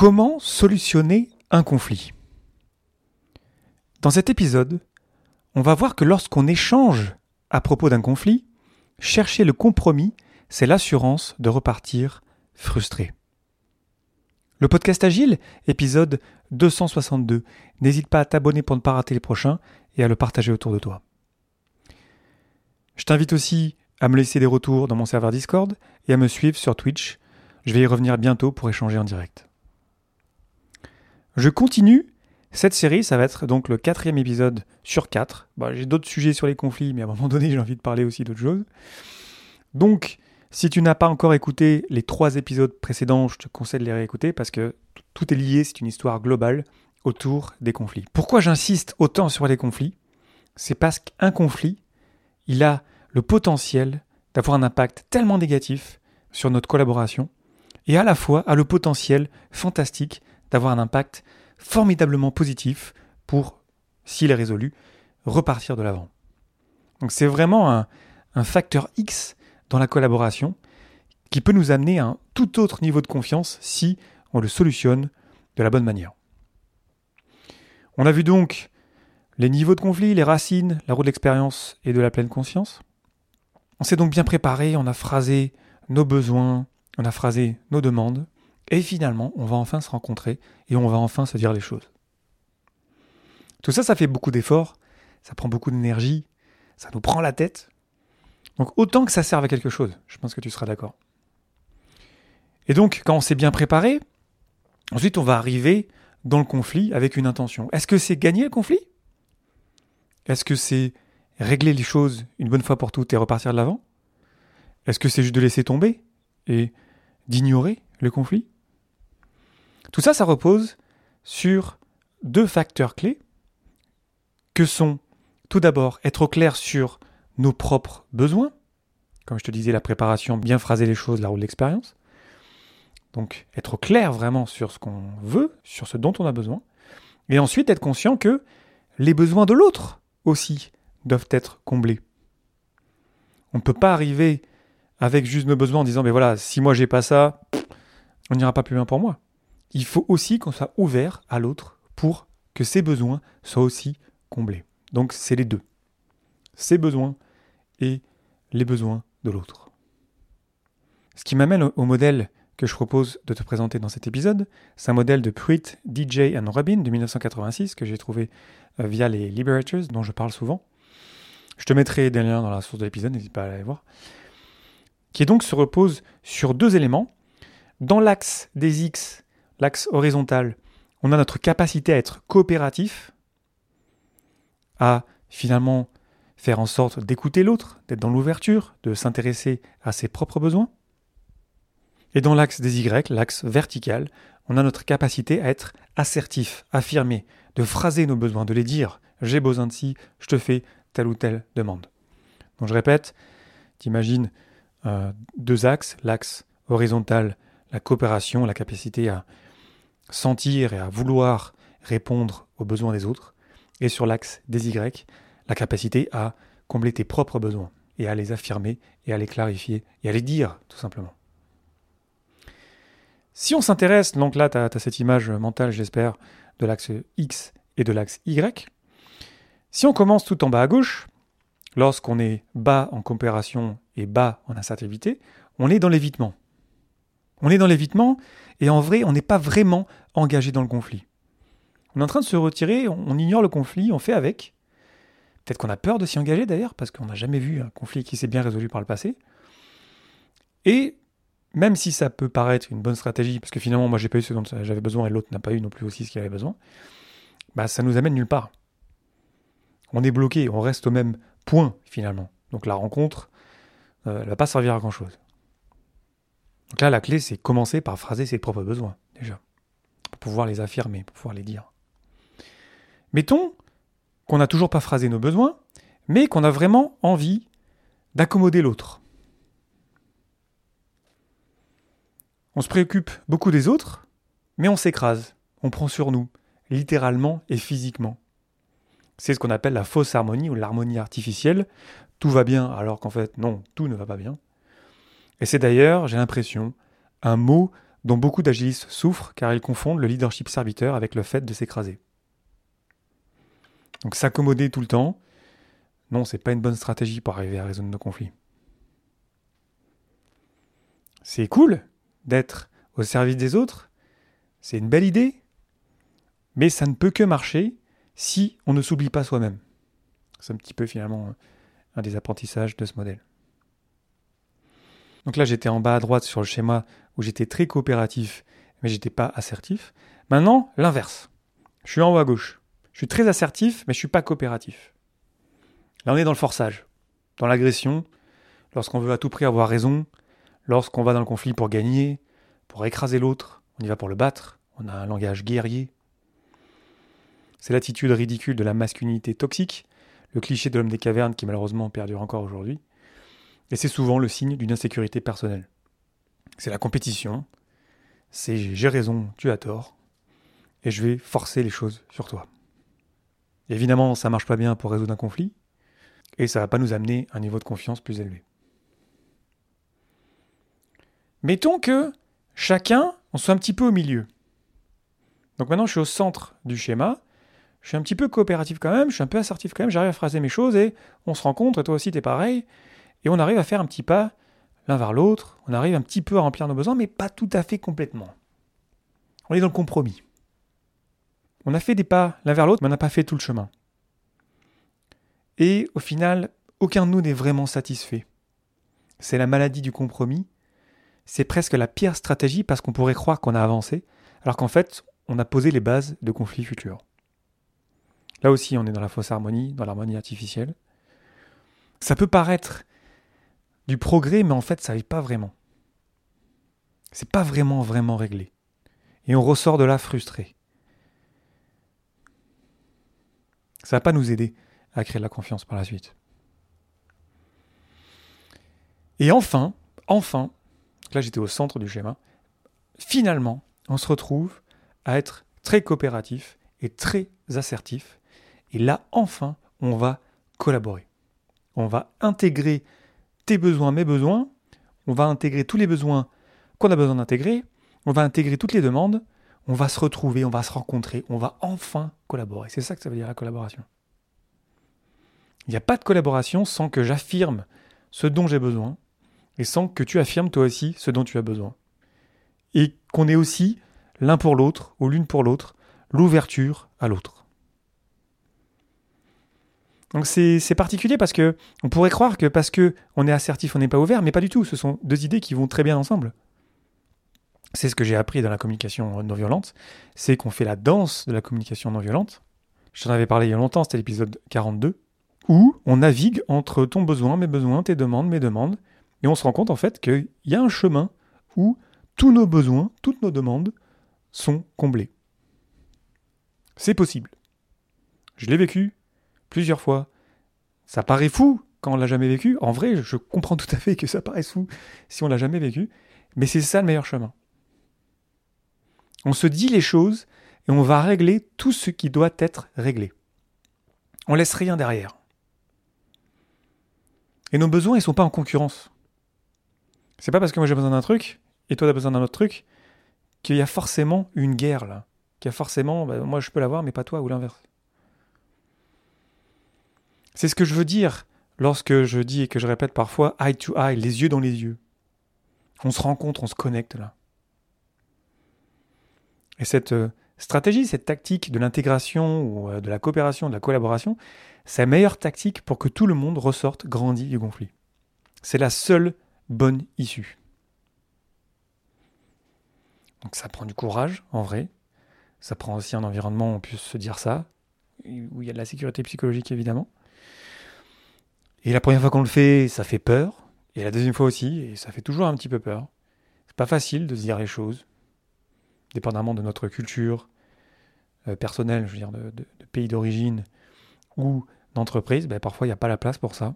Comment solutionner un conflit? Dans cet épisode, on va voir que lorsqu'on échange à propos d'un conflit, chercher le compromis, c'est l'assurance de repartir frustré. Le podcast Agile, épisode 262. N'hésite pas à t'abonner pour ne pas rater les prochains et à le partager autour de toi. Je t'invite aussi à me laisser des retours dans mon serveur Discord et à me suivre sur Twitch. Je vais y revenir bientôt pour échanger en direct. Je continue cette série, ça va être donc le quatrième épisode sur quatre. j'ai d'autres sujets sur les conflits, mais à un moment donné, j'ai envie de parler aussi d'autres choses. Donc, si tu n'as pas encore écouté les trois épisodes précédents, je te conseille de les réécouter parce que tout est lié, c'est une histoire globale autour des conflits. Pourquoi j'insiste autant sur les conflits? C'est parce qu'un conflit, il a le potentiel d'avoir un impact tellement négatif sur notre collaboration et à la fois a le potentiel fantastique d'avoir un impact formidablement positif pour, s'il est résolu, repartir de l'avant. Donc c'est vraiment un, facteur X dans la collaboration qui peut nous amener à un tout autre niveau de confiance si on le solutionne de la bonne manière. On a vu donc les niveaux de conflit, les racines, la roue de l'expérience et de la pleine conscience. On s'est donc bien préparé, on a phrasé nos besoins, on a phrasé nos demandes, et finalement, on va enfin se rencontrer et on va enfin se dire les choses. Tout ça, ça fait beaucoup d'efforts, ça prend beaucoup d'énergie, ça nous prend la tête. Donc autant que ça serve à quelque chose, je pense que tu seras d'accord. Et donc, quand on s'est bien préparé, ensuite on va arriver dans le conflit avec une intention. Est-ce que c'est gagner le conflit? Est-ce que c'est régler les choses une bonne fois pour toutes et repartir de l'avant? Est-ce que c'est juste de laisser tomber et d'ignorer le conflit? Tout ça, ça repose sur deux facteurs clés que sont tout d'abord être clair sur nos propres besoins, comme je te disais, la préparation, bien phraser les choses, la roue de l'expérience. Donc être clair vraiment sur ce qu'on veut, sur ce dont on a besoin, et ensuite être conscient que les besoins de l'autre aussi doivent être comblés. On ne peut pas arriver avec juste nos besoins en disant, mais voilà, si moi j'ai pas ça, on n'ira pas plus loin pour moi il faut aussi qu'on soit ouvert à l'autre pour que ses besoins soient aussi comblés. Donc c'est les deux. Ses besoins et les besoins de l'autre. Ce qui m'amène au modèle que je propose de te présenter dans cet épisode, c'est un modèle de Pruitt, DJ and Robin de 1986 que j'ai trouvé euh, via les Liberators dont je parle souvent. Je te mettrai des liens dans la source de l'épisode, n'hésite pas à aller voir. Qui donc se repose sur deux éléments. Dans l'axe des X, l'axe horizontal, on a notre capacité à être coopératif, à finalement faire en sorte d'écouter l'autre, d'être dans l'ouverture, de s'intéresser à ses propres besoins. Et dans l'axe des Y, l'axe vertical, on a notre capacité à être assertif, affirmé, de phraser nos besoins, de les dire j'ai besoin de ci, je te fais telle ou telle demande. Donc je répète, t'imagines euh, deux axes, l'axe horizontal, la coopération, la capacité à sentir et à vouloir répondre aux besoins des autres, et sur l'axe des Y, la capacité à combler tes propres besoins, et à les affirmer, et à les clarifier, et à les dire, tout simplement. Si on s'intéresse, donc là, tu as, cette image mentale, j'espère, de l'axe X et de l'axe Y. Si on commence tout en bas à gauche, lorsqu'on est bas en coopération et bas en assertivité, on est dans l'évitement. On est dans l'évitement, et en vrai, on n'est pas vraiment engagé dans le conflit. On est en train de se retirer, on ignore le conflit, on fait avec. Peut-être qu'on a peur de s'y engager d'ailleurs, parce qu'on n'a jamais vu un conflit qui s'est bien résolu par le passé. Et même si ça peut paraître une bonne stratégie, parce que finalement moi j'ai pas eu ce dont j'avais besoin et l'autre n'a pas eu non plus aussi ce qu'il avait besoin, bah ça nous amène nulle part. On est bloqué, on reste au même point finalement. Donc la rencontre ne euh, va pas servir à grand chose. Donc là la clé c'est commencer par phraser ses propres besoins déjà pour pouvoir les affirmer, pour pouvoir les dire. Mettons qu'on n'a toujours pas phrasé nos besoins, mais qu'on a vraiment envie d'accommoder l'autre. On se préoccupe beaucoup des autres, mais on s'écrase, on prend sur nous, littéralement et physiquement. C'est ce qu'on appelle la fausse harmonie ou l'harmonie artificielle. Tout va bien alors qu'en fait non, tout ne va pas bien. Et c'est d'ailleurs, j'ai l'impression, un mot dont beaucoup d'agilistes souffrent car ils confondent le leadership serviteur avec le fait de s'écraser. Donc s'accommoder tout le temps, non, c'est pas une bonne stratégie pour arriver à résoudre nos conflits. C'est cool d'être au service des autres, c'est une belle idée, mais ça ne peut que marcher si on ne s'oublie pas soi-même. C'est un petit peu finalement un des apprentissages de ce modèle. Donc là, j'étais en bas à droite sur le schéma où j'étais très coopératif, mais j'étais pas assertif. Maintenant, l'inverse. Je suis en haut à gauche. Je suis très assertif, mais je suis pas coopératif. Là, on est dans le forçage, dans l'agression, lorsqu'on veut à tout prix avoir raison, lorsqu'on va dans le conflit pour gagner, pour écraser l'autre, on y va pour le battre, on a un langage guerrier. C'est l'attitude ridicule de la masculinité toxique, le cliché de l'homme des cavernes qui malheureusement perdure encore aujourd'hui. Et c'est souvent le signe d'une insécurité personnelle. C'est la compétition, c'est j'ai raison, tu as tort, et je vais forcer les choses sur toi. Évidemment, ça marche pas bien pour résoudre un conflit, et ça va pas nous amener à un niveau de confiance plus élevé. Mettons que chacun, on soit un petit peu au milieu. Donc maintenant, je suis au centre du schéma, je suis un petit peu coopératif quand même, je suis un peu assertif quand même, j'arrive à phraser mes choses et on se rencontre, et toi aussi t'es pareil, et on arrive à faire un petit pas l'un vers l'autre, on arrive un petit peu à remplir nos besoins, mais pas tout à fait complètement. On est dans le compromis. On a fait des pas l'un vers l'autre, mais on n'a pas fait tout le chemin. Et au final, aucun de nous n'est vraiment satisfait. C'est la maladie du compromis. C'est presque la pire stratégie parce qu'on pourrait croire qu'on a avancé, alors qu'en fait, on a posé les bases de conflits futurs. Là aussi, on est dans la fausse harmonie, dans l'harmonie artificielle. Ça peut paraître du progrès, mais en fait, ça n'est pas vraiment. C'est pas vraiment, vraiment réglé. Et on ressort de là frustré. Ça va pas nous aider à créer de la confiance par la suite. Et enfin, enfin, là j'étais au centre du schéma, finalement, on se retrouve à être très coopératif et très assertif. Et là, enfin, on va collaborer. On va intégrer tes besoins, mes besoins, on va intégrer tous les besoins qu'on a besoin d'intégrer, on va intégrer toutes les demandes, on va se retrouver, on va se rencontrer, on va enfin collaborer. C'est ça que ça veut dire la collaboration. Il n'y a pas de collaboration sans que j'affirme ce dont j'ai besoin et sans que tu affirmes toi aussi ce dont tu as besoin. Et qu'on ait aussi l'un pour l'autre ou l'une pour l'autre l'ouverture à l'autre. Donc c'est particulier parce que on pourrait croire que parce que on est assertif, on n'est pas ouvert, mais pas du tout. Ce sont deux idées qui vont très bien ensemble. C'est ce que j'ai appris dans la communication non violente, c'est qu'on fait la danse de la communication non violente. Je t'en avais parlé il y a longtemps, c'était l'épisode 42, où on navigue entre ton besoin, mes besoins, tes demandes, mes demandes, et on se rend compte en fait qu'il y a un chemin où tous nos besoins, toutes nos demandes sont comblés. C'est possible. Je l'ai vécu, plusieurs fois. Ça paraît fou quand on l'a jamais vécu. En vrai, je comprends tout à fait que ça paraisse fou si on l'a jamais vécu, mais c'est ça le meilleur chemin. On se dit les choses et on va régler tout ce qui doit être réglé. On laisse rien derrière. Et nos besoins, ils sont pas en concurrence. C'est pas parce que moi j'ai besoin d'un truc et toi tu as besoin d'un autre truc qu'il y a forcément une guerre là. Qu'il y a forcément, bah, moi je peux l'avoir mais pas toi ou l'inverse. C'est ce que je veux dire lorsque je dis et que je répète parfois eye to eye, les yeux dans les yeux. On se rencontre, on se connecte là. Et cette euh, stratégie, cette tactique de l'intégration ou euh, de la coopération, de la collaboration, c'est la meilleure tactique pour que tout le monde ressorte grandi du conflit. C'est la seule bonne issue. Donc ça prend du courage, en vrai. Ça prend aussi un environnement où on puisse se dire ça, où il y a de la sécurité psychologique évidemment. Et la première fois qu'on le fait, ça fait peur. Et la deuxième fois aussi, et ça fait toujours un petit peu peur. C'est pas facile de se dire les choses, dépendamment de notre culture euh, personnelle, je veux dire, de, pays d'origine ou d'entreprise. Ben, parfois, il n'y a pas la place pour ça.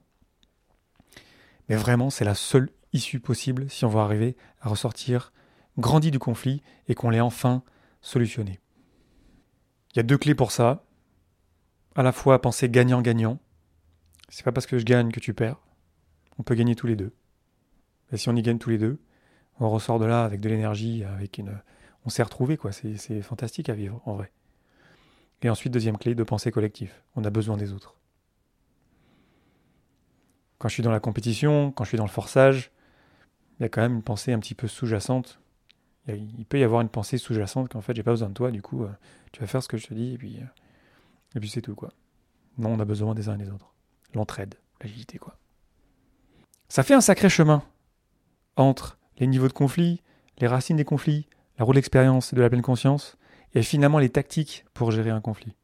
Mais vraiment, c'est la seule issue possible si on veut arriver à ressortir grandi du conflit et qu'on l'ait enfin solutionné. Il y a deux clés pour ça. À la fois penser gagnant-gagnant, c'est pas parce que je gagne que tu perds. On peut gagner tous les deux. Et si on y gagne tous les deux, on ressort de là avec de l'énergie, avec une, on s'est retrouvé quoi. C'est fantastique à vivre en vrai. Et ensuite, deuxième clé, de pensée collective. On a besoin des autres. Quand je suis dans la compétition, quand je suis dans le forçage, il y a quand même une pensée un petit peu sous-jacente. Il, peut y avoir une pensée sous-jacente qu'en fait, j'ai pas besoin de toi, du coup, euh, tu vas faire ce que je te dis, et puis, euh, et puis c'est tout, quoi. Non, on a besoin des uns et des autres. L'entraide, l'agilité, quoi. Ça fait un sacré chemin entre les niveaux de conflit, les racines des conflits, la roue d'expérience et de la pleine conscience, et finalement les tactiques pour gérer un conflit.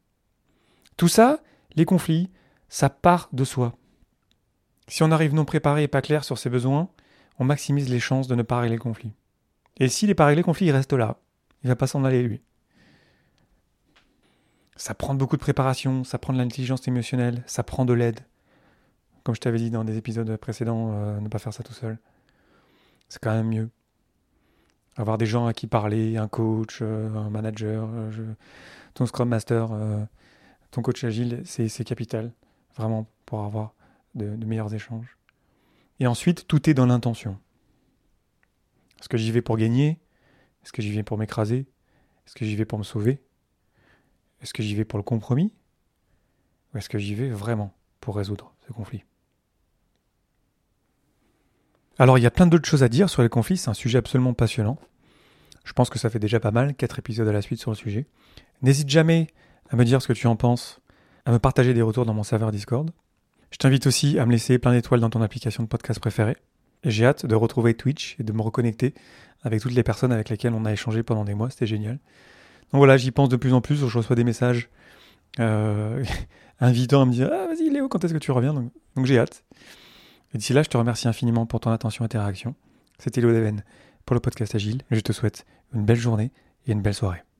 Tout ça, les conflits, ça part de soi. Si on arrive non préparé et pas clair sur ses besoins, on maximise les chances de ne pas régler le conflit. Et s'il n'est pas réglé le conflit, il reste là. Il va pas s'en aller lui. Ça prend beaucoup de préparation, ça prend de l'intelligence émotionnelle, ça prend de l'aide. Comme je t'avais dit dans des épisodes précédents, euh, ne pas faire ça tout seul. C'est quand même mieux. Avoir des gens à qui parler, un coach, euh, un manager, euh, ton Scrum Master, ton coach agile, c'est capital, vraiment, pour avoir de, meilleurs échanges. Et ensuite, tout est dans l'intention. Est-ce que j'y vais pour gagner? Est-ce que j'y vais pour m'écraser? Est-ce que j'y vais pour me sauver? Est-ce que j'y vais pour le compromis? Ou est-ce que j'y vais vraiment pour résoudre ce conflit? Alors il y a plein d'autres choses à dire sur les conflits, c'est un sujet absolument passionnant. Je pense que ça fait déjà pas mal, quatre épisodes à la suite sur le sujet. N'hésite jamais à me dire ce que tu en penses, à me partager des retours dans mon serveur Discord. Je t'invite aussi à me laisser plein d'étoiles dans ton application de podcast préférée. J'ai hâte de retrouver Twitch et de me reconnecter avec toutes les personnes avec lesquelles on a échangé pendant des mois. C'était génial. Donc voilà, j'y pense de plus en plus. Je reçois des messages euh, invitant à me dire Ah, vas-y, Léo, quand est-ce que tu reviens? Donc j'ai hâte. Et d'ici là, je te remercie infiniment pour ton attention et interaction. C'était Léo pour le podcast Agile. Je te souhaite une belle journée et une belle soirée.